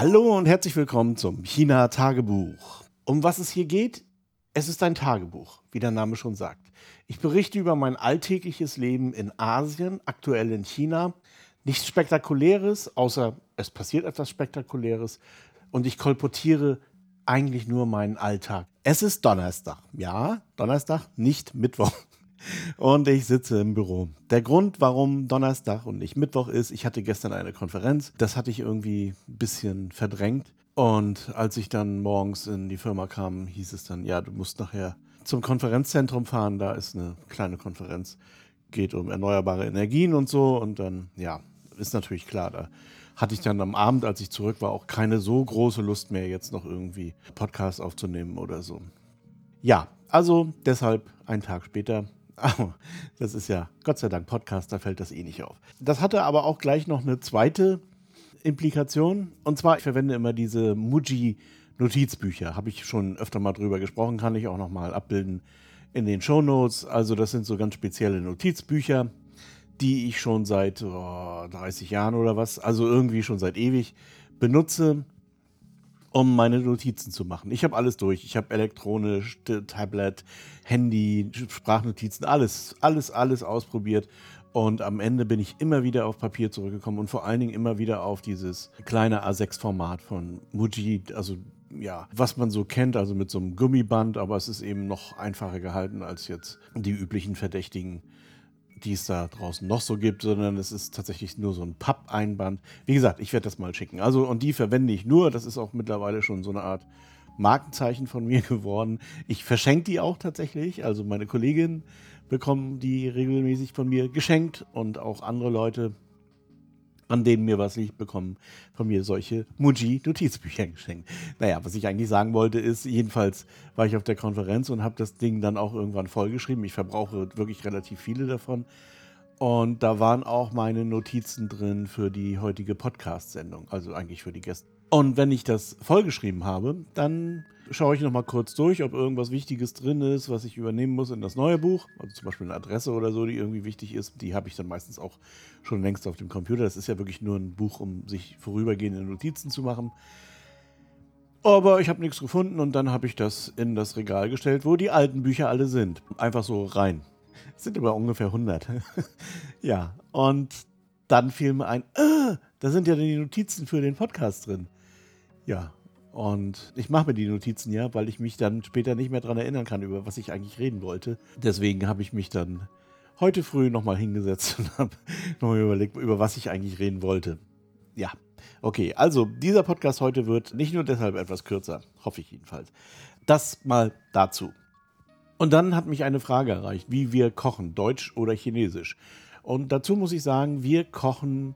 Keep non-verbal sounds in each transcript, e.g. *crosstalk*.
Hallo und herzlich willkommen zum China-Tagebuch. Um was es hier geht? Es ist ein Tagebuch, wie der Name schon sagt. Ich berichte über mein alltägliches Leben in Asien, aktuell in China. Nichts Spektakuläres, außer es passiert etwas Spektakuläres. Und ich kolportiere eigentlich nur meinen Alltag. Es ist Donnerstag. Ja, Donnerstag, nicht Mittwoch. Und ich sitze im Büro. Der Grund, warum Donnerstag und nicht Mittwoch ist, ich hatte gestern eine Konferenz. Das hatte ich irgendwie ein bisschen verdrängt. Und als ich dann morgens in die Firma kam, hieß es dann, ja, du musst nachher zum Konferenzzentrum fahren. Da ist eine kleine Konferenz. Geht um erneuerbare Energien und so. Und dann, ja, ist natürlich klar, da hatte ich dann am Abend, als ich zurück war, auch keine so große Lust mehr, jetzt noch irgendwie Podcasts aufzunehmen oder so. Ja, also deshalb einen Tag später Oh, das ist ja Gott sei Dank Podcast, da fällt das eh nicht auf. Das hatte aber auch gleich noch eine zweite Implikation. Und zwar, ich verwende immer diese Muji Notizbücher. Habe ich schon öfter mal drüber gesprochen, kann ich auch noch mal abbilden in den Show Notes. Also das sind so ganz spezielle Notizbücher, die ich schon seit oh, 30 Jahren oder was, also irgendwie schon seit ewig benutze um meine Notizen zu machen. Ich habe alles durch. Ich habe elektronisch, Tablet, Handy, Sprachnotizen, alles, alles, alles ausprobiert. Und am Ende bin ich immer wieder auf Papier zurückgekommen und vor allen Dingen immer wieder auf dieses kleine A6-Format von Muji, also ja, was man so kennt, also mit so einem Gummiband, aber es ist eben noch einfacher gehalten als jetzt die üblichen verdächtigen die es da draußen noch so gibt, sondern es ist tatsächlich nur so ein Pappeinband. Wie gesagt, ich werde das mal schicken. Also, und die verwende ich nur. Das ist auch mittlerweile schon so eine Art Markenzeichen von *laughs* mir geworden. Ich verschenke die auch tatsächlich. Also, meine Kolleginnen bekommen die regelmäßig von mir geschenkt und auch andere Leute an denen mir was liegt, bekommen von mir solche Muji-Notizbücher geschenkt. Naja, was ich eigentlich sagen wollte, ist, jedenfalls war ich auf der Konferenz und habe das Ding dann auch irgendwann vollgeschrieben. Ich verbrauche wirklich relativ viele davon. Und da waren auch meine Notizen drin für die heutige Podcast-Sendung, also eigentlich für die Gäste. Und wenn ich das vollgeschrieben habe, dann schaue ich nochmal kurz durch, ob irgendwas Wichtiges drin ist, was ich übernehmen muss in das neue Buch. Also zum Beispiel eine Adresse oder so, die irgendwie wichtig ist. Die habe ich dann meistens auch schon längst auf dem Computer. Das ist ja wirklich nur ein Buch, um sich vorübergehende Notizen zu machen. Aber ich habe nichts gefunden und dann habe ich das in das Regal gestellt, wo die alten Bücher alle sind. Einfach so rein. Es sind aber ungefähr 100. *laughs* ja, und dann fiel mir ein, äh, da sind ja die Notizen für den Podcast drin. Ja, und ich mache mir die Notizen ja, weil ich mich dann später nicht mehr daran erinnern kann, über was ich eigentlich reden wollte. Deswegen habe ich mich dann heute früh nochmal hingesetzt *laughs* und habe nochmal überlegt, über was ich eigentlich reden wollte. Ja, okay. Also, dieser Podcast heute wird nicht nur deshalb etwas kürzer, hoffe ich jedenfalls. Das mal dazu. Und dann hat mich eine Frage erreicht, wie wir kochen, Deutsch oder Chinesisch. Und dazu muss ich sagen, wir kochen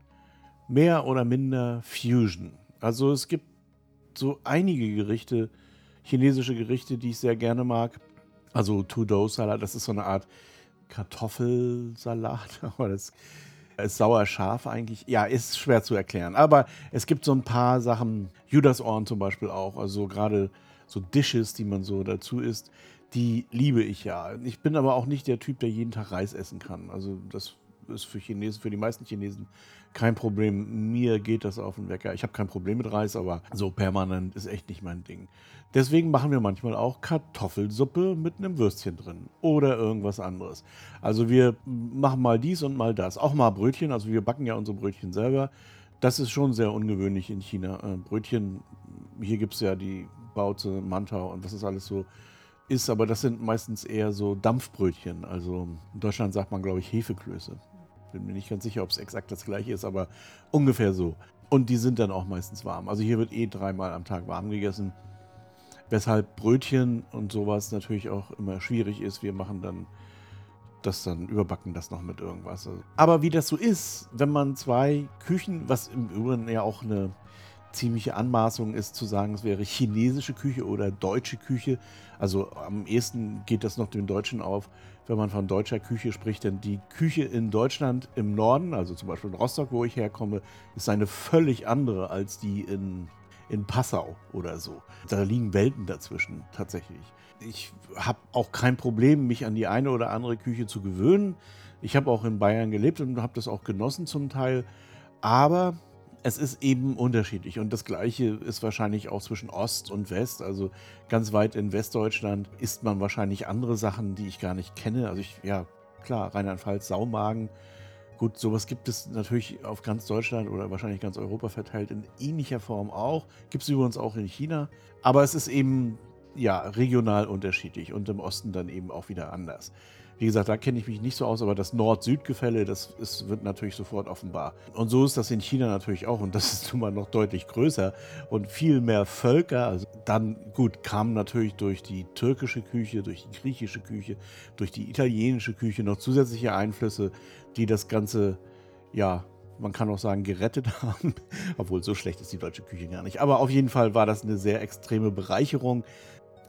mehr oder minder Fusion. Also es gibt so einige Gerichte, chinesische Gerichte, die ich sehr gerne mag. Also Tudou-Salat, das ist so eine Art Kartoffelsalat, *laughs* aber das ist sauer scharf eigentlich. Ja, ist schwer zu erklären. Aber es gibt so ein paar Sachen, Judasohren zum Beispiel auch, also gerade so Dishes, die man so dazu isst, die liebe ich ja. Ich bin aber auch nicht der Typ, der jeden Tag Reis essen kann. Also das ist für Chinesen, für die meisten Chinesen kein Problem. Mir geht das auf den Wecker. Ich habe kein Problem mit Reis, aber so permanent ist echt nicht mein Ding. Deswegen machen wir manchmal auch Kartoffelsuppe mit einem Würstchen drin oder irgendwas anderes. Also wir machen mal dies und mal das. Auch mal Brötchen. Also wir backen ja unsere Brötchen selber. Das ist schon sehr ungewöhnlich in China. Äh, Brötchen, hier gibt es ja die Bauze, Mantau und was ist alles so ist, aber das sind meistens eher so Dampfbrötchen. Also in Deutschland sagt man, glaube ich, Hefeklöße. Bin mir nicht ganz sicher, ob es exakt das gleiche ist, aber ungefähr so. Und die sind dann auch meistens warm. Also hier wird eh dreimal am Tag warm gegessen. Weshalb Brötchen und sowas natürlich auch immer schwierig ist. Wir machen dann das dann, überbacken das noch mit irgendwas. Aber wie das so ist, wenn man zwei Küchen, was im Übrigen ja auch eine ziemliche Anmaßung ist zu sagen, es wäre chinesische Küche oder deutsche Küche. Also am ehesten geht das noch dem Deutschen auf, wenn man von deutscher Küche spricht, denn die Küche in Deutschland im Norden, also zum Beispiel in Rostock, wo ich herkomme, ist eine völlig andere als die in, in Passau oder so. Da liegen Welten dazwischen tatsächlich. Ich habe auch kein Problem, mich an die eine oder andere Küche zu gewöhnen. Ich habe auch in Bayern gelebt und habe das auch genossen zum Teil. Aber es ist eben unterschiedlich. Und das Gleiche ist wahrscheinlich auch zwischen Ost und West. Also ganz weit in Westdeutschland isst man wahrscheinlich andere Sachen, die ich gar nicht kenne. Also ich, ja, klar, Rheinland-Pfalz, Saumagen. Gut, sowas gibt es natürlich auf ganz Deutschland oder wahrscheinlich ganz Europa verteilt in ähnlicher Form auch. Gibt es übrigens auch in China. Aber es ist eben ja regional unterschiedlich und im Osten dann eben auch wieder anders. Wie gesagt, da kenne ich mich nicht so aus, aber das Nord-Süd-Gefälle, das ist, wird natürlich sofort offenbar. Und so ist das in China natürlich auch und das ist *laughs* nun mal noch deutlich größer und viel mehr Völker. Also dann, gut, kamen natürlich durch die türkische Küche, durch die griechische Küche, durch die italienische Küche noch zusätzliche Einflüsse, die das Ganze, ja, man kann auch sagen, gerettet *laughs* haben. Obwohl, so schlecht ist die deutsche Küche gar nicht. Aber auf jeden Fall war das eine sehr extreme Bereicherung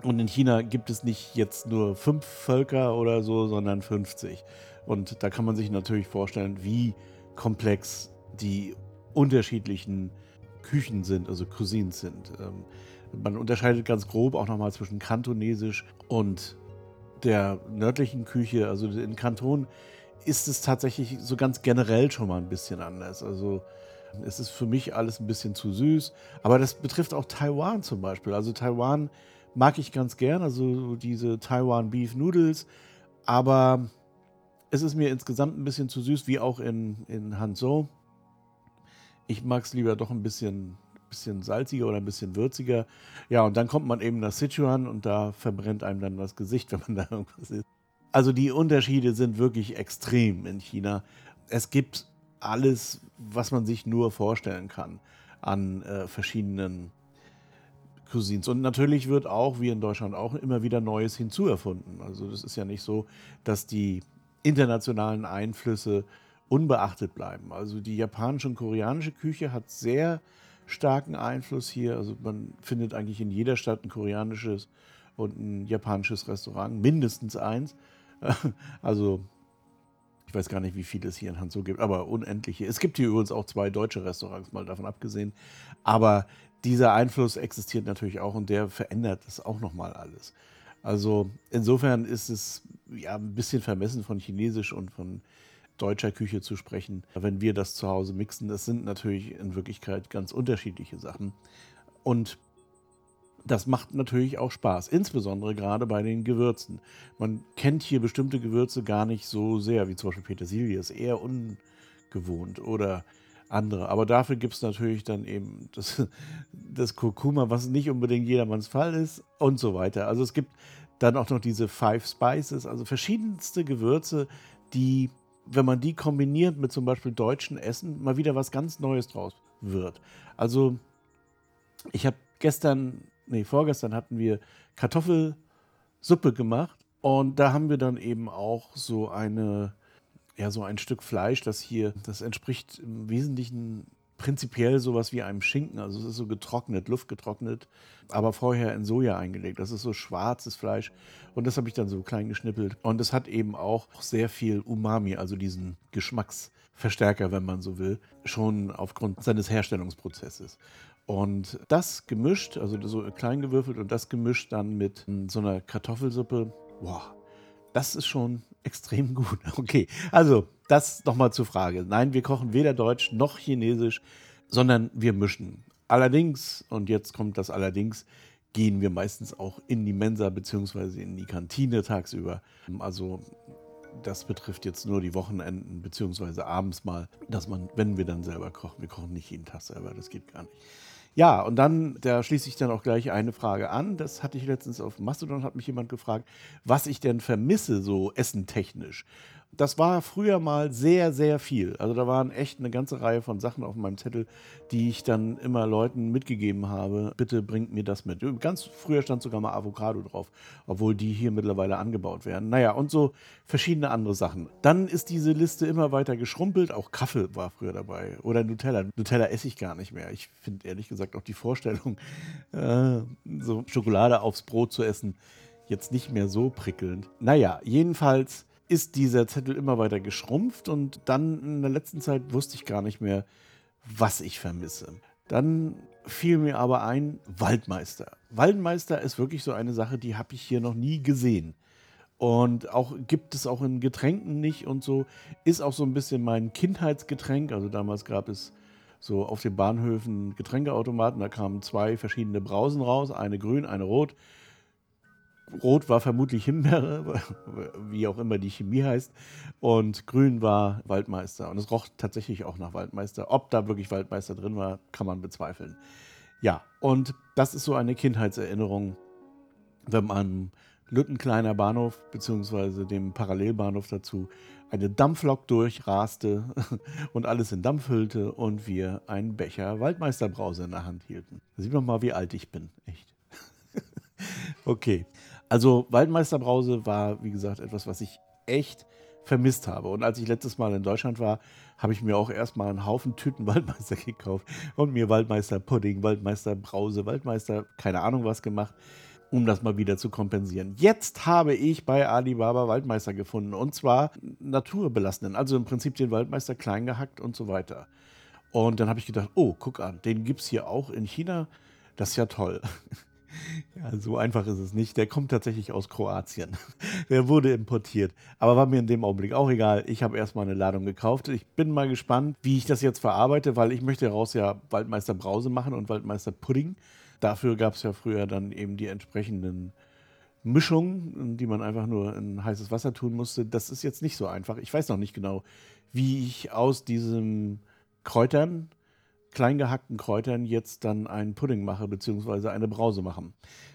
und in China gibt es nicht jetzt nur fünf Völker oder so, sondern 50. Und da kann man sich natürlich vorstellen, wie komplex die unterschiedlichen Küchen sind, also Cuisines sind. Ähm, man unterscheidet ganz grob auch nochmal zwischen Kantonesisch und der nördlichen Küche. Also in Kanton ist es tatsächlich so ganz generell schon mal ein bisschen anders. Also es ist für mich alles ein bisschen zu süß. Aber das betrifft auch Taiwan zum Beispiel. Also Taiwan mag ich ganz gern, also diese Taiwan Beef Noodles, aber es ist mir insgesamt ein bisschen zu süß, wie auch in, in Hanzhou. Ich mag es lieber doch ein bisschen, bisschen salziger oder ein bisschen würziger. Ja, und dann kommt man eben nach Sichuan und da verbrennt einem dann das Gesicht, *laughs* wenn man da irgendwas isst. Also die Unterschiede sind wirklich extrem in China. Es gibt alles, was man sich nur vorstellen kann an äh, verschiedenen Cuisines. Und natürlich wird auch, wie in Deutschland auch, immer wieder Neues hinzuerfunden. Also das ist ja nicht so, dass die internationalen Einflüsse unbeachtet bleiben. Also die japanische und koreanische Küche hat sehr starken Einfluss hier. Also man findet eigentlich in jeder Stadt ein koreanisches und ein japanisches Restaurant, mindestens eins. *laughs* Also ich weiß gar nicht, wie viele es hier in Hanzo gibt, aber unendliche. Es gibt hier übrigens auch zwei deutsche Restaurants, mal davon abgesehen. Aber dieser Einfluss existiert natürlich auch und der verändert das auch nochmal alles. Also insofern ist es ja ein bisschen vermessen von Chinesisch und von deutscher Küche zu sprechen, wenn wir das zu Hause mixen. Das sind natürlich in Wirklichkeit ganz unterschiedliche Sachen. Und das macht natürlich auch Spaß, insbesondere gerade bei den Gewürzen. Man kennt hier bestimmte Gewürze gar nicht so sehr, wie zum Beispiel Petersilie, ist eher ungewohnt oder andere. Aber dafür gibt es natürlich dann eben das, *laughs* das Kurkuma, was nicht unbedingt jedermanns Fall ist und so weiter. Also es gibt dann auch noch diese Five Spices, also verschiedenste Gewürze, die, wenn man die kombiniert mit zum Beispiel deutschen Essen, mal wieder was ganz Neues draus wird. Also ich habe gestern, nee, vorgestern hatten wir Kartoffelsuppe gemacht und da haben wir dann eben auch so eine ja so ein Stück Fleisch, das hier, das entspricht im Wesentlichen prinzipiell sowas wie einem Schinken. Also es ist so getrocknet, luftgetrocknet, aber vorher in Soja eingelegt. Das ist so schwarzes Fleisch und das habe ich dann so klein geschnippelt. Und es hat eben auch sehr viel Umami, also diesen Geschmacksverstärker, wenn man so will, schon aufgrund seines Herstellungsprozesses. Und das gemischt, also so klein gewürfelt und das gemischt dann mit so einer Kartoffelsuppe, boah, das ist schon extrem gut. *laughs* Okay, also das nochmal zur Frage. Nein, wir kochen weder Deutsch noch Chinesisch, sondern wir mischen. Allerdings, und jetzt kommt das allerdings, gehen wir meistens auch in die Mensa bzw. in die Kantine tagsüber. Also das betrifft jetzt nur die Wochenenden bzw. abends mal, dass man, wenn wir dann selber kochen, wir kochen nicht jeden Tag selber, das geht gar nicht. Ja, und dann, da schließe ich dann auch gleich eine Frage an. Das hatte ich letztens auf Mastodon, hat mich jemand gefragt, was ich denn vermisse, so essentechnisch das war früher mal sehr, sehr viel. Also da waren echt eine ganze Reihe von Sachen auf meinem Zettel, die ich dann immer Leuten mitgegeben habe. Bitte bringt mir das mit. Ganz früher stand sogar mal Avocado drauf, obwohl die hier mittlerweile angebaut werden. Naja, und so verschiedene andere Sachen. Dann ist diese Liste immer weiter geschrumpelt. Auch Kaffee war früher dabei. Oder Nutella. Nutella esse ich gar nicht mehr. Ich finde ehrlich gesagt auch die Vorstellung, äh, so Schokolade aufs Brot zu essen, jetzt nicht mehr so prickelnd. Naja, jedenfalls ist dieser Zettel immer weiter geschrumpft und dann in der letzten Zeit wusste ich gar nicht mehr, was ich vermisse. Dann fiel mir aber ein, Waldmeister. Waldmeister ist wirklich so eine Sache, die habe ich hier noch nie gesehen. Und auch gibt es auch in Getränken nicht und so. Ist auch so ein bisschen mein Kindheitsgetränk. Also damals gab es so auf den Bahnhöfen Getränkeautomaten. Da kamen zwei verschiedene Brausen raus, eine grün, eine rot. Rot war vermutlich Himbeere, *laughs* wie auch immer die Chemie heißt. Und grün war Waldmeister. Und es roch tatsächlich auch nach Waldmeister. Ob da wirklich Waldmeister drin war, kann man bezweifeln. Ja, und das ist so eine Kindheitserinnerung, wenn man Lüttenkleiner Bahnhof beziehungsweise dem Parallelbahnhof dazu eine Dampflok durchraste *laughs* und alles in Dampf hüllte und wir einen Becher Waldmeisterbrause in der Hand hielten. Da sieht man mal, wie alt ich bin. Echt. *laughs* okay. Also Waldmeisterbrause war, wie gesagt, etwas, was ich echt vermisst habe. Und als ich letztes Mal in Deutschland war, habe ich mir auch erstmal einen Haufen Tüten *laughs* Waldmeister gekauft und mir Waldmeister Pudding, Waldmeister Brause, Waldmeister, keine Ahnung was gemacht, um das mal wieder zu kompensieren. Jetzt habe ich bei Alibaba Waldmeister gefunden und zwar naturbelassenen, also im Prinzip den Waldmeister klein gehackt und so weiter. Und dann habe ich gedacht, oh, guck an, den gibt es hier auch in China. Das ist ja toll. *laughs* *laughs* Ja, so einfach ist es nicht. Der kommt tatsächlich aus Kroatien. *laughs* Der wurde importiert. Aber war mir in dem Augenblick auch egal. Ich habe erstmal eine Ladung gekauft. Ich bin mal gespannt, wie ich das jetzt verarbeite, weil ich möchte daraus ja Waldmeister Brause machen und Waldmeister Pudding. Dafür gab es ja früher dann eben die entsprechenden Mischungen, die man einfach nur in heißes Wasser tun musste. Das ist jetzt nicht so einfach. Ich weiß noch nicht genau, wie ich aus diesen Kräutern klein gehackten Kräutern jetzt dann einen Pudding mache, beziehungsweise eine Brause machen.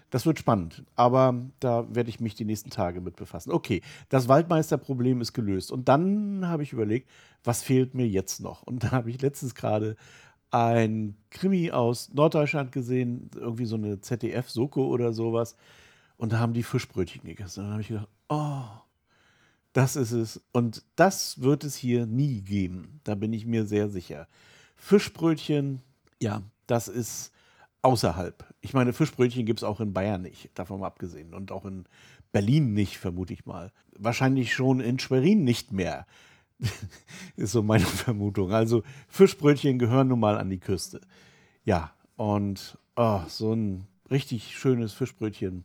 Das wird spannend, aber da werde ich mich die nächsten Tage mit befassen. Okay, das Waldmeisterproblem ist gelöst. Und dann habe ich überlegt, was fehlt mir jetzt noch? Und da habe ich letztens gerade ein Krimi aus Norddeutschland gesehen, irgendwie so eine ZDF-Soko oder sowas. Und da haben die Fischbrötchen gegessen. Und dann habe ich gedacht, oh, das ist es. Und das wird es hier nie geben. Da bin ich mir sehr sicher. Fischbrötchen, ja, das ist außerhalb. Ich meine, Fischbrötchen gibt es auch in Bayern nicht, davon mal abgesehen. Und auch in Berlin nicht, vermute ich mal. Wahrscheinlich schon in Schwerin nicht mehr. *laughs* ist so meine *laughs* Vermutung. Also Fischbrötchen gehören nun mal an die Küste. Ja, und oh, so ein richtig schönes Fischbrötchen.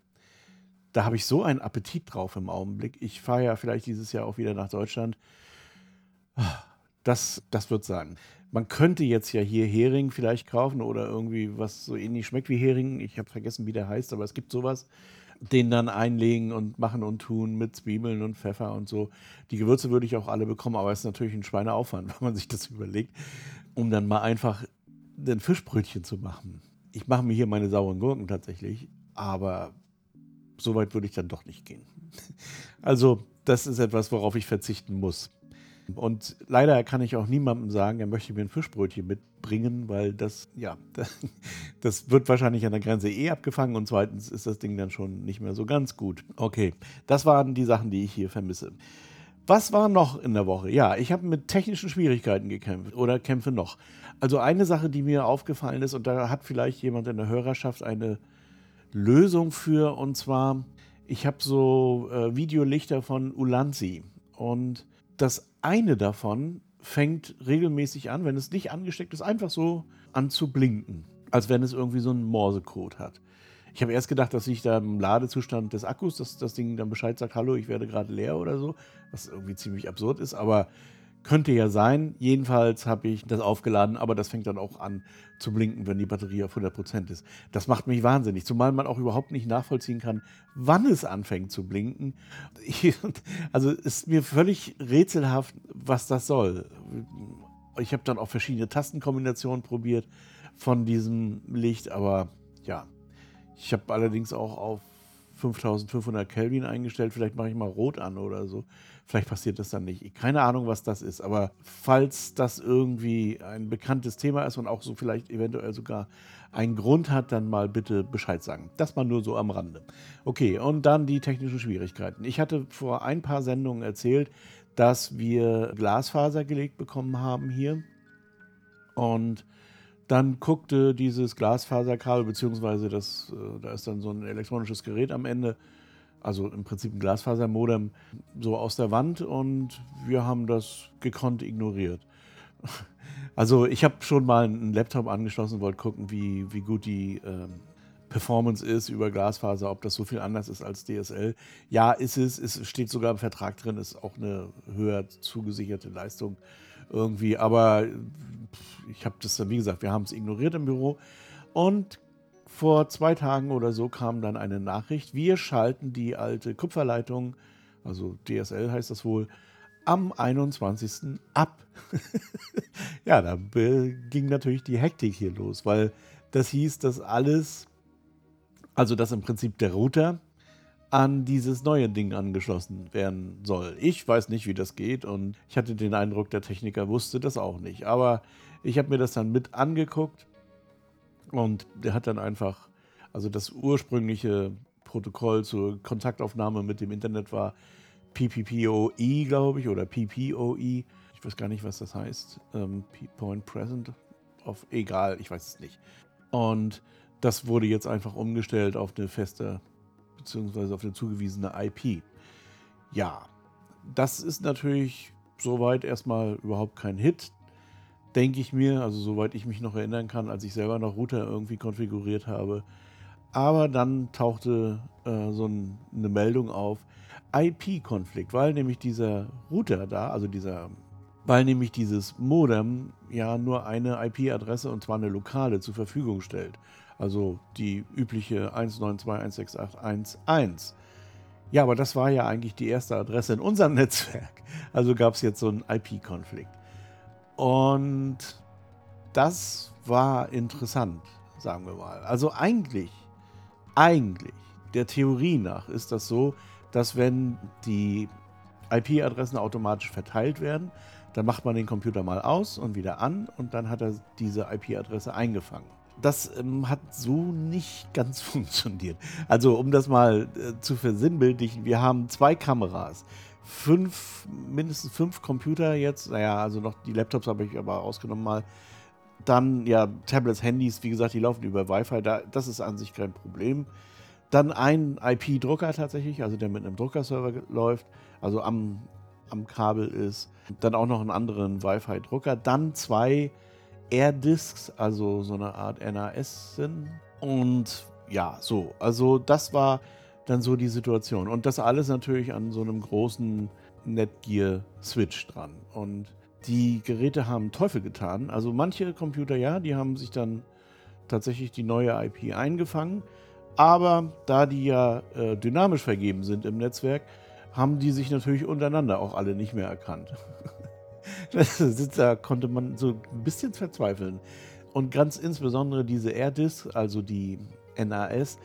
Da habe ich so einen Appetit drauf im Augenblick. Ich fahre ja vielleicht dieses Jahr auch wieder nach Deutschland. Das, das wird sein. Man könnte jetzt ja hier Hering vielleicht kaufen oder irgendwie was so ähnlich schmeckt wie Hering. Ich habe vergessen, wie der heißt, aber es gibt sowas. Den dann einlegen und machen und tun mit Zwiebeln und Pfeffer und so. Die Gewürze würde ich auch alle bekommen, aber es ist natürlich ein Schweineaufwand, *laughs* wenn man sich das überlegt, um dann mal einfach ein Fischbrötchen zu machen. Ich mache mir hier meine sauren Gurken tatsächlich, aber so weit würde ich dann doch nicht gehen. *laughs* Also, das ist etwas, worauf ich verzichten muss. Und leider kann ich auch niemandem sagen, er möchte mir ein Fischbrötchen mitbringen, weil das, ja, *laughs* das wird wahrscheinlich an der Grenze eh abgefangen und zweitens ist das Ding dann schon nicht mehr so ganz gut. Okay, das waren die Sachen, die ich hier vermisse. Was war noch in der Woche? Ja, ich habe mit technischen Schwierigkeiten gekämpft oder kämpfe noch. Also eine Sache, die mir aufgefallen ist, und da hat vielleicht jemand in der Hörerschaft eine Lösung für, und zwar, ich habe so äh, Videolichter von Ulanzi und das eine davon fängt regelmäßig an, wenn es nicht angesteckt ist, einfach so an zu blinken, als wenn es irgendwie so einen Morsecode hat. Ich habe erst gedacht, dass sich da im Ladezustand des Akkus, dass das Ding dann Bescheid sagt, hallo, ich werde gerade leer oder so, was irgendwie ziemlich absurd ist, aber könnte ja sein. Jedenfalls habe ich das aufgeladen, aber das fängt dann auch an zu blinken, wenn die Batterie auf 100% ist. Das macht mich wahnsinnig, zumal man auch überhaupt nicht nachvollziehen kann, wann es anfängt zu blinken. *laughs* also ist mir völlig rätselhaft, was das soll. Ich habe dann auch verschiedene Tastenkombinationen probiert von diesem Licht, aber ja, ich habe allerdings auch auf 5500 Kelvin eingestellt. Vielleicht mache ich mal rot an oder so. Vielleicht passiert das dann nicht. Keine Ahnung, was das ist. Aber falls das irgendwie ein bekanntes Thema ist und auch so vielleicht eventuell sogar einen Grund hat, dann mal bitte Bescheid sagen. Das mal nur so am Rande. Okay, und dann die technischen Schwierigkeiten. Ich hatte vor ein paar Sendungen erzählt, dass wir Glasfaser gelegt bekommen haben hier. Und dann guckte dieses Glasfaserkabel, beziehungsweise das, äh, da ist dann so ein elektronisches Gerät am Ende, also im Prinzip ein Glasfasermodem, so aus der Wand und wir haben das gekonnt ignoriert. *laughs* Also ich habe schon mal einen Laptop angeschlossen, wollte gucken, wie, wie gut die äh, Performance ist über Glasfaser, ob das so viel anders ist als DSL. Ja, ist es. Es steht sogar im Vertrag drin, ist auch eine höher zugesicherte Leistung irgendwie. Aber ich habe das dann, wie gesagt, wir haben es ignoriert im Büro. Und vor zwei Tagen oder so kam dann eine Nachricht, wir schalten die alte Kupferleitung, also DSL heißt das wohl, am 21. ab. *laughs* ja, da ging natürlich die Hektik hier los, weil das hieß, dass alles, also dass im Prinzip der Router an dieses neue Ding angeschlossen werden soll. Ich weiß nicht, wie das geht und ich hatte den Eindruck, der Techniker wusste das auch nicht. Aber ich habe mir das dann mit angeguckt und der hat dann einfach, also das ursprüngliche Protokoll zur Kontaktaufnahme mit dem Internet war PPPoE, glaube ich, oder PPOE. Ich weiß gar nicht, was das heißt. Ähm, Point Present of, egal, ich weiß es nicht. Und das wurde jetzt einfach umgestellt auf eine feste, beziehungsweise auf eine zugewiesene IP. Ja, das ist natürlich soweit erstmal überhaupt kein Hit, denke ich mir. Also soweit ich mich noch erinnern kann, als ich selber noch Router irgendwie konfiguriert habe. Aber dann tauchte äh, so ein, eine Meldung auf, IP-Konflikt, weil nämlich dieser Router da, also dieser, weil nämlich dieses Modem ja nur eine IP-Adresse und zwar eine lokale zur Verfügung stellt. Also die übliche 192.168.1.1. Ja, aber das war ja eigentlich die erste Adresse in unserem *laughs* Netzwerk. Also gab es jetzt so einen IP-Konflikt. Und das war interessant, sagen wir mal. Also eigentlich, eigentlich, der Theorie nach ist das so, dass wenn die IP-Adressen automatisch verteilt werden, dann macht man den Computer mal aus und wieder an und dann hat er diese IP-Adresse eingefangen. Das ähm, hat so nicht *laughs* ganz funktioniert. Also um das mal äh, zu versinnbildlichen, wir haben zwei Kameras, fünf, mindestens fünf Computer jetzt, naja, also noch die Laptops habe ich aber ausgenommen mal. Dann ja, Tablets, Handys, wie gesagt, die laufen über Wi-Fi, da, das ist an sich kein Problem. Dann ein IP-Drucker tatsächlich, also der mit einem Druckerserver läuft, also am, am Kabel ist. Dann auch noch einen anderen Wi-Fi-Drucker. Dann zwei Air-Discs, also so eine Art NAS sind. Und ja, so. Also das war dann so die Situation. Und das alles natürlich an so einem großen Netgear-Switch dran. Und die Geräte haben Teufel getan. Also manche Computer, ja, die haben sich dann tatsächlich die neue IP eingefangen. Aber da die ja äh, dynamisch vergeben sind im Netzwerk, haben die sich natürlich untereinander auch alle nicht mehr erkannt. *laughs* da konnte man so ein bisschen verzweifeln. Und ganz insbesondere diese AirDisk, also die NAS,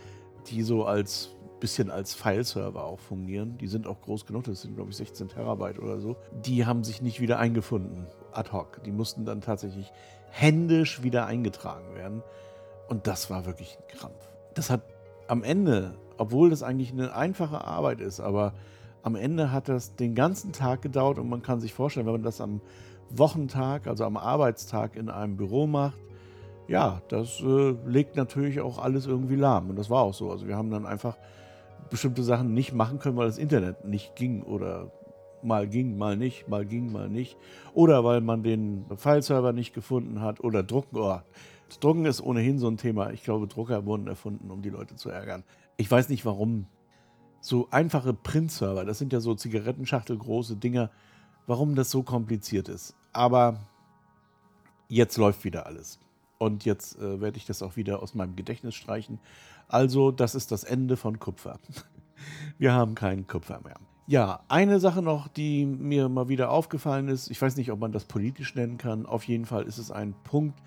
die so als bisschen als Fileserver auch fungieren. Die sind auch groß genug, das sind glaube ich 16 Terabyte oder so. Die haben sich nicht wieder eingefunden, ad hoc. Die mussten dann tatsächlich händisch wieder eingetragen werden. Und das war wirklich ein Krampf. Das hat am Ende, obwohl das eigentlich eine einfache Arbeit ist, aber am Ende hat das den ganzen Tag gedauert und man kann sich vorstellen, wenn man das am Wochentag, also am Arbeitstag in einem Büro macht, ja, das äh, legt natürlich auch alles irgendwie lahm. Und das war auch so. Also wir haben dann einfach bestimmte Sachen nicht machen können, weil das Internet nicht ging oder mal ging, mal nicht, mal ging, mal nicht. Oder weil man den Fileserver nicht gefunden hat oder drucken. Oh, Drucken ist ohnehin so ein Thema. Ich glaube, Drucker wurden erfunden, um die Leute zu ärgern. Ich weiß nicht warum. So einfache Print-Server, das sind ja so Zigarettenschachtelgroße Dinger, warum das so kompliziert ist. Aber jetzt läuft wieder alles. Und jetzt äh, werde ich das auch wieder aus meinem Gedächtnis streichen. Also, das ist das Ende von Kupfer. *laughs* Wir haben keinen Kupfer mehr. Ja, eine Sache noch, die mir mal wieder aufgefallen ist. Ich weiß nicht, ob man das politisch nennen kann. Auf jeden Fall ist es ein Punkt,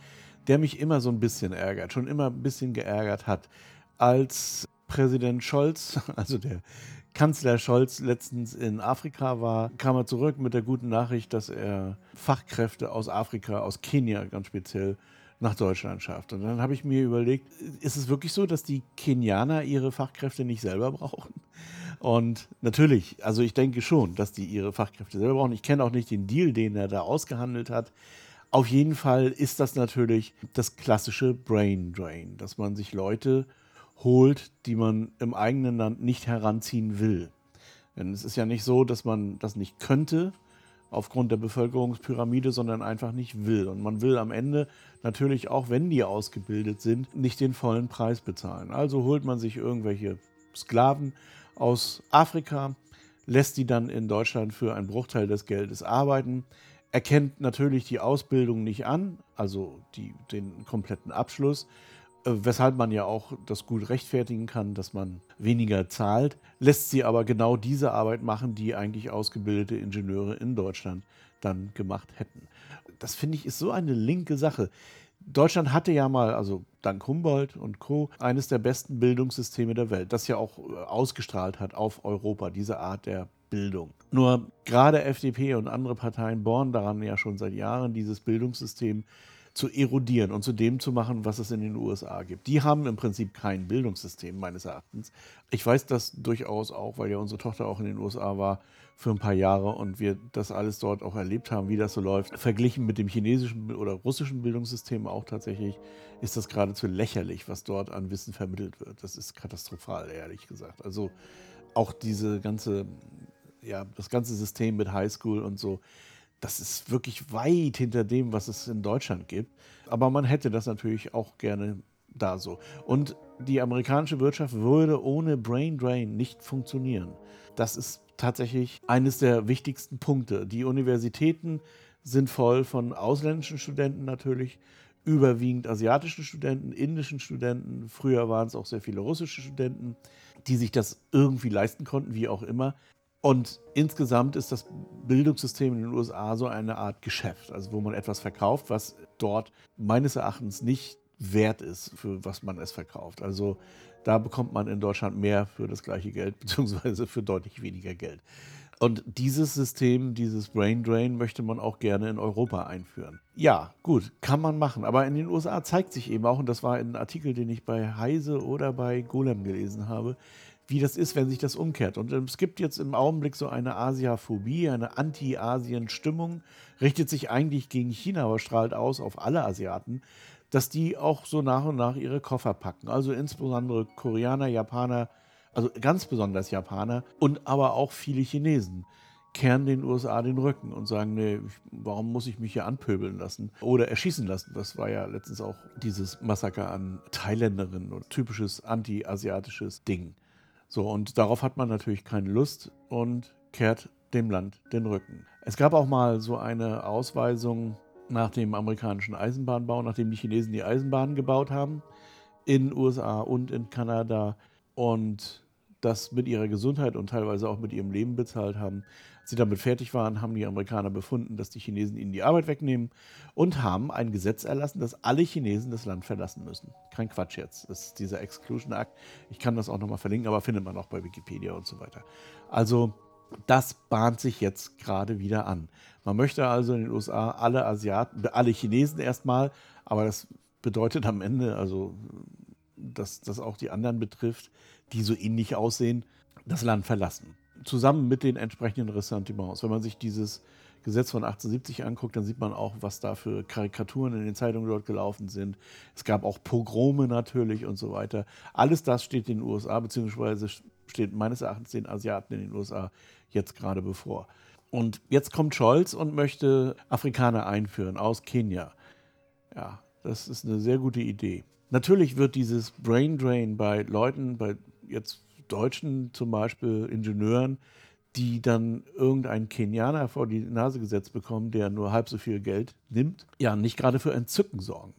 der mich immer so ein bisschen ärgert, schon immer ein bisschen geärgert hat. Als Präsident Scholz, *laughs* also der Kanzler Scholz letztens in Afrika war, kam er zurück mit der guten Nachricht, dass er Fachkräfte aus Afrika, aus Kenia ganz speziell, nach Deutschland schafft. Und dann habe ich mir überlegt, ist es wirklich so, dass die Kenianer ihre Fachkräfte nicht selber brauchen? Und natürlich, also ich denke schon, dass die ihre Fachkräfte selber brauchen. Ich kenne auch nicht den Deal, den er da ausgehandelt hat. Auf jeden Fall ist das natürlich das klassische Brain Drain, dass man sich Leute holt, die man im eigenen Land nicht heranziehen will. Denn es ist ja nicht so, dass man das nicht könnte aufgrund der Bevölkerungspyramide, sondern einfach nicht will. Und man will am Ende natürlich auch, wenn die ausgebildet sind, nicht den vollen Preis bezahlen. Also holt man sich irgendwelche Sklaven aus Afrika, lässt die dann in Deutschland für einen Bruchteil des Geldes arbeiten, erkennt natürlich die Ausbildung nicht an, also die, den kompletten Abschluss, weshalb man ja auch das gut rechtfertigen kann, dass man weniger zahlt, lässt sie aber genau diese Arbeit machen, die eigentlich ausgebildete Ingenieure in Deutschland dann gemacht hätten. Das finde ich ist so eine linke Sache. Deutschland hatte ja mal, also dank Humboldt und Co., eines der besten Bildungssysteme der Welt, das ja auch äh, ausgestrahlt hat auf Europa, diese Art der Bildung. Nur gerade FDP und andere Parteien bohren daran ja schon seit Jahren, dieses Bildungssystem zu erodieren und zu dem zu machen, was es in den USA gibt. Die haben im Prinzip kein Bildungssystem meines Erachtens. Ich weiß das durchaus auch, weil ja unsere Tochter auch in den USA war für ein paar Jahre und wir das alles dort auch erlebt haben, wie das so läuft. Verglichen mit dem chinesischen oder russischen Bildungssystem auch tatsächlich ist das geradezu lächerlich, was dort an Wissen vermittelt wird. Das ist katastrophal, ehrlich gesagt. Also auch diese ganze, ja, das ganze System mit Highschool und so das ist wirklich weit hinter dem, was es in Deutschland gibt. Aber man hätte das natürlich auch gerne da so. Und die amerikanische Wirtschaft würde ohne Brain Drain nicht funktionieren. Das ist tatsächlich eines der wichtigsten Punkte. Die Universitäten sind voll von ausländischen Studenten natürlich, überwiegend asiatischen Studenten, indischen Studenten. Früher waren es auch sehr viele russische Studenten, die sich das irgendwie leisten konnten, wie auch immer. Und insgesamt ist das Bildungssystem in den USA so eine Art Geschäft, also wo man etwas verkauft, was dort meines Erachtens nicht wert ist, für was man es verkauft. Also da bekommt man in Deutschland mehr für das gleiche Geld, *laughs* beziehungsweise für deutlich weniger Geld. Und dieses System, dieses Brain Drain, möchte man auch gerne in Europa einführen. Ja, gut, kann man machen. Aber in den USA zeigt sich eben auch, und das war ein Artikel, den ich bei Heise oder bei Golem gelesen habe, wie das ist, wenn sich das umkehrt. Und ähm, es gibt jetzt im Augenblick so eine Asiaphobie, eine Anti-Asien-Stimmung, richtet sich eigentlich gegen China, aber strahlt aus auf alle Asiaten, dass die auch so nach und nach ihre Koffer packen. Also insbesondere Koreaner, Japaner, also ganz besonders Japaner und aber auch viele Chinesen kehren den USA den Rücken und sagen, nee, warum muss ich mich hier anpöbeln lassen oder erschießen lassen? Das war ja letztens auch dieses Massaker an Thailänderinnen und typisches anti-asiatisches Ding. So, und darauf hat man natürlich keine Lust und kehrt dem Land den Rücken. Es gab auch mal so eine Ausweisung nach dem amerikanischen Eisenbahnbau, nachdem die Chinesen die Eisenbahnen gebaut haben, in USA und in Kanada und das mit ihrer Gesundheit und teilweise auch mit ihrem Leben bezahlt haben. Als sie damit fertig waren, haben die Amerikaner befunden, dass die Chinesen ihnen die Arbeit wegnehmen und haben ein Gesetz erlassen, dass alle Chinesen das Land verlassen müssen. Kein Quatsch jetzt. Das ist dieser Exclusion Act. Ich kann das auch nochmal verlinken, aber findet man auch bei Wikipedia und so weiter. Also das bahnt sich jetzt gerade wieder an. Man möchte also in den USA alle Asiaten, alle Chinesen erstmal, aber das bedeutet am Ende, also dass das auch die anderen betrifft, die so ähnlich aussehen, das Land verlassen zusammen mit den entsprechenden Ressentiments. Wenn man sich dieses Gesetz von 1870 anguckt, dann sieht man auch, was da für Karikaturen in den Zeitungen dort gelaufen sind. Es gab auch Pogrome natürlich und so weiter. Alles das steht den USA, beziehungsweise steht meines Erachtens den Asiaten in den USA jetzt gerade bevor. Und jetzt kommt Scholz und möchte Afrikaner einführen aus Kenia. Ja, das ist eine sehr gute Idee. Natürlich wird dieses Brain Drain bei Leuten, bei jetzt Deutschen zum Beispiel Ingenieuren, die dann irgendeinen Kenianer vor die Nase gesetzt bekommen, der nur halb so viel Geld nimmt, ja, nicht gerade für Entzücken sorgen.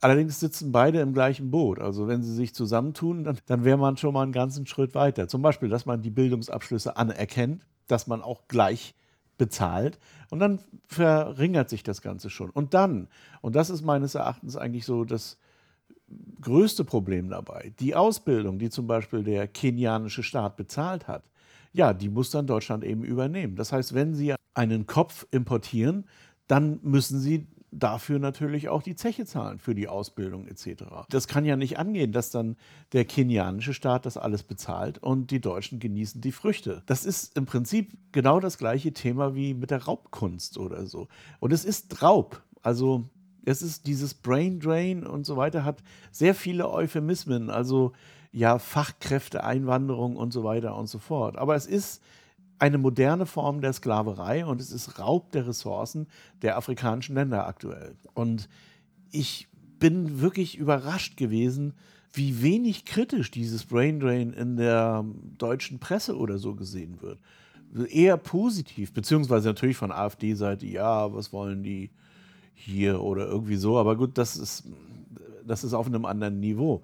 Allerdings sitzen beide im gleichen Boot. Also wenn sie sich zusammentun, dann, dann wäre man schon mal einen ganzen Schritt weiter. Zum Beispiel, dass man die Bildungsabschlüsse anerkennt, dass man auch gleich bezahlt und dann verringert sich das Ganze schon. Und dann, und das ist meines Erachtens eigentlich so das größte Problem dabei. Die Ausbildung, die zum Beispiel der kenianische Staat bezahlt hat, ja, die muss dann Deutschland eben übernehmen. Das heißt, wenn Sie einen Kopf importieren, dann müssen Sie dafür natürlich auch die Zeche zahlen für die Ausbildung etc. Das kann ja nicht angehen, dass dann der kenianische Staat das alles bezahlt und die Deutschen genießen die Früchte. Das ist im Prinzip genau das gleiche Thema wie mit der Raubkunst oder so. Und es ist Raub. Also es ist dieses Brain Drain und so weiter, hat sehr viele Euphemismen, also ja, Fachkräfteeinwanderung und so weiter und so fort. Aber es ist eine moderne Form der Sklaverei und es ist Raub der Ressourcen der afrikanischen Länder aktuell. Und ich bin wirklich überrascht gewesen, wie wenig kritisch dieses Braindrain in der deutschen Presse oder so gesehen wird. Eher positiv, beziehungsweise natürlich von AfD-Seite, ja, was wollen die hier oder irgendwie so, aber gut, das ist, das ist auf einem anderen Niveau.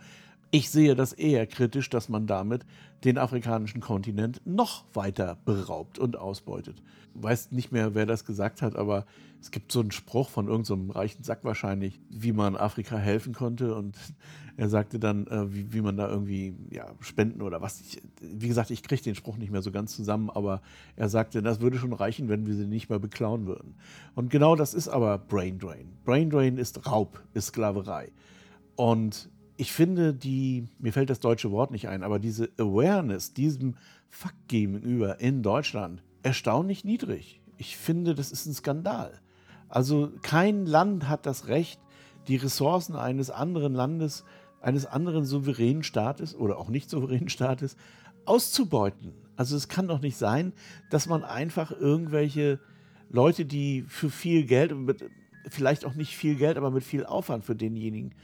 Ich sehe das eher kritisch, dass man damit den afrikanischen Kontinent noch weiter beraubt und ausbeutet. Weiß nicht mehr, wer das gesagt hat, aber es gibt so einen Spruch von irgendeinem so reichen Sack wahrscheinlich, wie man Afrika helfen konnte. Und *laughs* er sagte dann, äh, wie, man da irgendwie ja, spenden oder was. Ich, wie gesagt, ich kriege den Spruch nicht mehr so ganz zusammen, aber er sagte, das würde schon reichen, wenn wir sie nicht mehr beklauen würden. Und genau das ist aber Brain Drain. Brain Drain ist Raub, ist Sklaverei. Und ich finde die, mir fällt das deutsche Wort nicht ein, aber diese Awareness diesem Fuck gegenüber in Deutschland erstaunlich niedrig. Ich finde, das ist ein Skandal. Also kein Land hat das Recht, die Ressourcen eines anderen Landes, eines anderen souveränen Staates oder auch nicht souveränen Staates auszubeuten. Also es kann doch nicht sein, dass man einfach irgendwelche Leute, die für viel Geld, vielleicht auch nicht viel Geld, aber mit viel Aufwand für denjenigen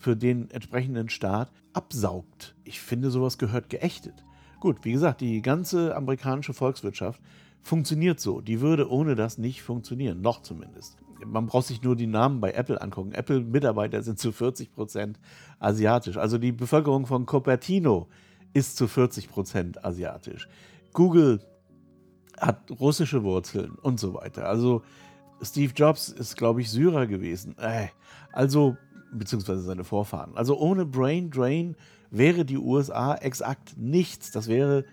für den entsprechenden Staat absaugt. Ich finde, sowas gehört geächtet. Gut, wie gesagt, die ganze amerikanische Volkswirtschaft funktioniert so. Die würde ohne das nicht funktionieren, noch zumindest. Man braucht sich nur die Namen bei Apple angucken. Apple-Mitarbeiter sind zu 40 Prozent asiatisch. Also die Bevölkerung von Cupertino ist zu 40 Prozent asiatisch. Google hat russische Wurzeln und so weiter. Also Steve Jobs ist, glaube ich, Syrer gewesen. Äh, also beziehungsweise seine Vorfahren. Also ohne Brain Drain wäre die USA exakt nichts. Das wäre,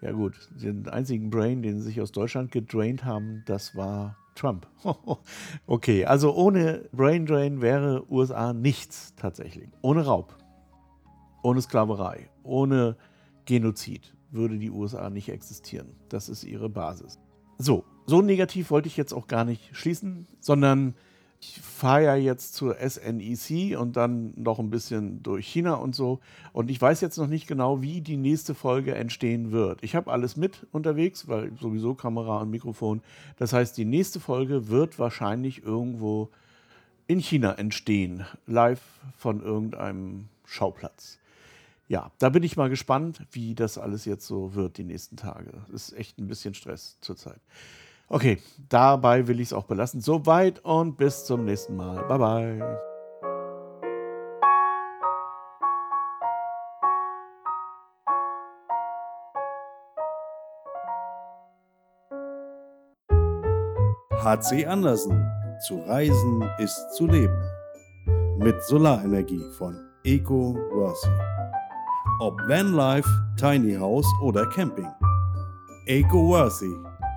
ja gut, den einzigen Brain, den sie sich aus Deutschland gedraint haben, das war Trump. *laughs* okay, also ohne Brain Drain wäre USA nichts tatsächlich. Ohne Raub, ohne Sklaverei, ohne Genozid würde die USA nicht existieren. Das ist ihre Basis. So, so negativ wollte ich jetzt auch gar nicht schließen, sondern ich fahre ja jetzt zur SNEC und dann noch ein bisschen durch China und so. Und ich weiß jetzt noch nicht genau, wie die nächste Folge entstehen wird. Ich habe alles mit unterwegs, weil sowieso Kamera und Mikrofon. Das heißt, die nächste Folge wird wahrscheinlich irgendwo in China entstehen, live von irgendeinem Schauplatz. Ja, da bin ich mal gespannt, wie das alles jetzt so wird die nächsten Tage. Das ist echt ein bisschen Stress zurzeit. Okay, dabei will ich es auch belassen. Soweit und bis zum nächsten Mal. Bye bye. HC Andersen. Zu reisen ist zu leben. Mit Solarenergie von Eco Worthy. Ob Vanlife, Tiny House oder Camping. Eco Worthy